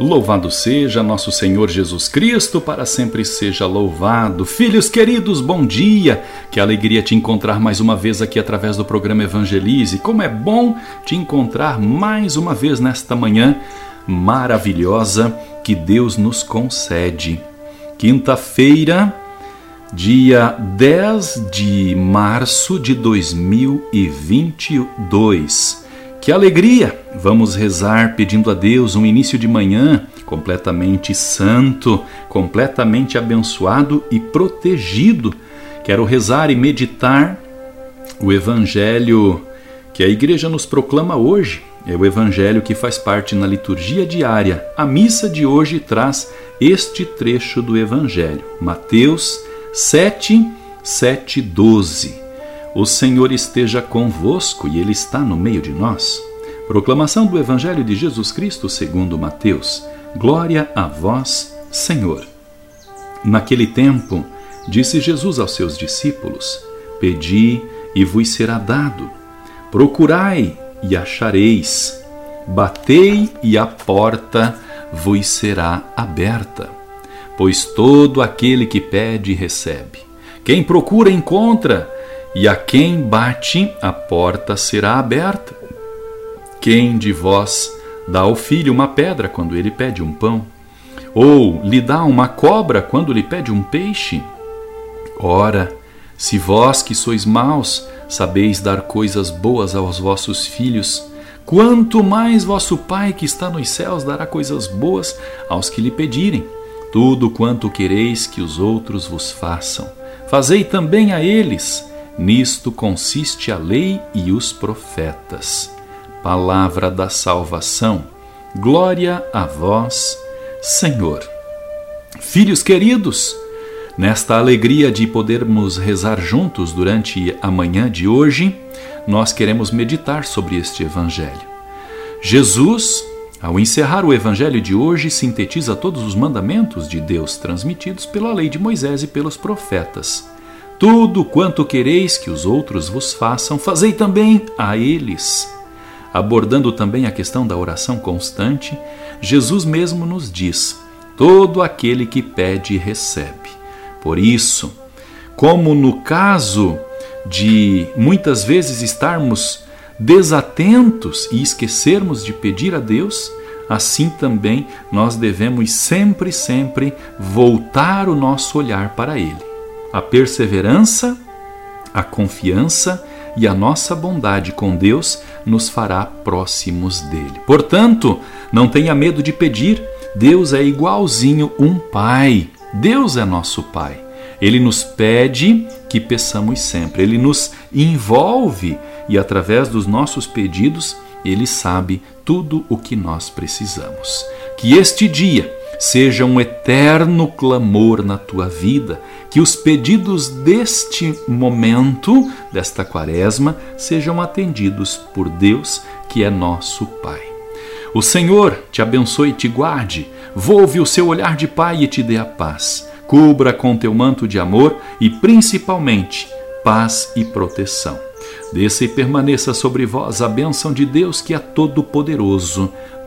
Louvado seja nosso Senhor Jesus Cristo, para sempre seja louvado. Filhos queridos, bom dia! Que alegria te encontrar mais uma vez aqui através do programa Evangelize. Como é bom te encontrar mais uma vez nesta manhã maravilhosa que Deus nos concede. Quinta-feira, dia 10 de março de 2022. Que alegria! Vamos rezar pedindo a Deus um início de manhã completamente santo, completamente abençoado e protegido. Quero rezar e meditar o evangelho que a igreja nos proclama hoje. É o evangelho que faz parte na liturgia diária. A missa de hoje traz este trecho do evangelho. Mateus 7, 7, 12. O Senhor esteja convosco e Ele está no meio de nós. Proclamação do Evangelho de Jesus Cristo segundo Mateus. Glória a vós, Senhor. Naquele tempo, disse Jesus aos seus discípulos: Pedi e vos será dado. Procurai e achareis. Batei e a porta vos será aberta. Pois todo aquele que pede, recebe. Quem procura, encontra e a quem bate, a porta será aberta. Quem de vós dá ao filho uma pedra quando ele pede um pão? Ou lhe dá uma cobra quando lhe pede um peixe? Ora, se vós que sois maus sabeis dar coisas boas aos vossos filhos, quanto mais vosso Pai que está nos céus dará coisas boas aos que lhe pedirem. Tudo quanto quereis que os outros vos façam, fazei também a eles Nisto consiste a lei e os profetas. Palavra da salvação. Glória a vós, Senhor. Filhos queridos, nesta alegria de podermos rezar juntos durante a manhã de hoje, nós queremos meditar sobre este evangelho. Jesus, ao encerrar o evangelho de hoje, sintetiza todos os mandamentos de Deus transmitidos pela lei de Moisés e pelos profetas. Tudo quanto quereis que os outros vos façam, fazei também a eles. Abordando também a questão da oração constante, Jesus mesmo nos diz: todo aquele que pede, recebe. Por isso, como no caso de muitas vezes estarmos desatentos e esquecermos de pedir a Deus, assim também nós devemos sempre, sempre voltar o nosso olhar para Ele a perseverança, a confiança e a nossa bondade com Deus nos fará próximos dele. Portanto, não tenha medo de pedir. Deus é igualzinho um pai. Deus é nosso pai. Ele nos pede que peçamos sempre. Ele nos envolve e através dos nossos pedidos, ele sabe tudo o que nós precisamos. Que este dia seja um eterno clamor na tua vida, que os pedidos deste momento, desta quaresma, sejam atendidos por Deus, que é nosso Pai. O Senhor te abençoe e te guarde, volve o seu olhar de Pai e te dê a paz. Cubra com teu manto de amor e, principalmente, paz e proteção. Desça e permaneça sobre vós a bênção de Deus que é todo-poderoso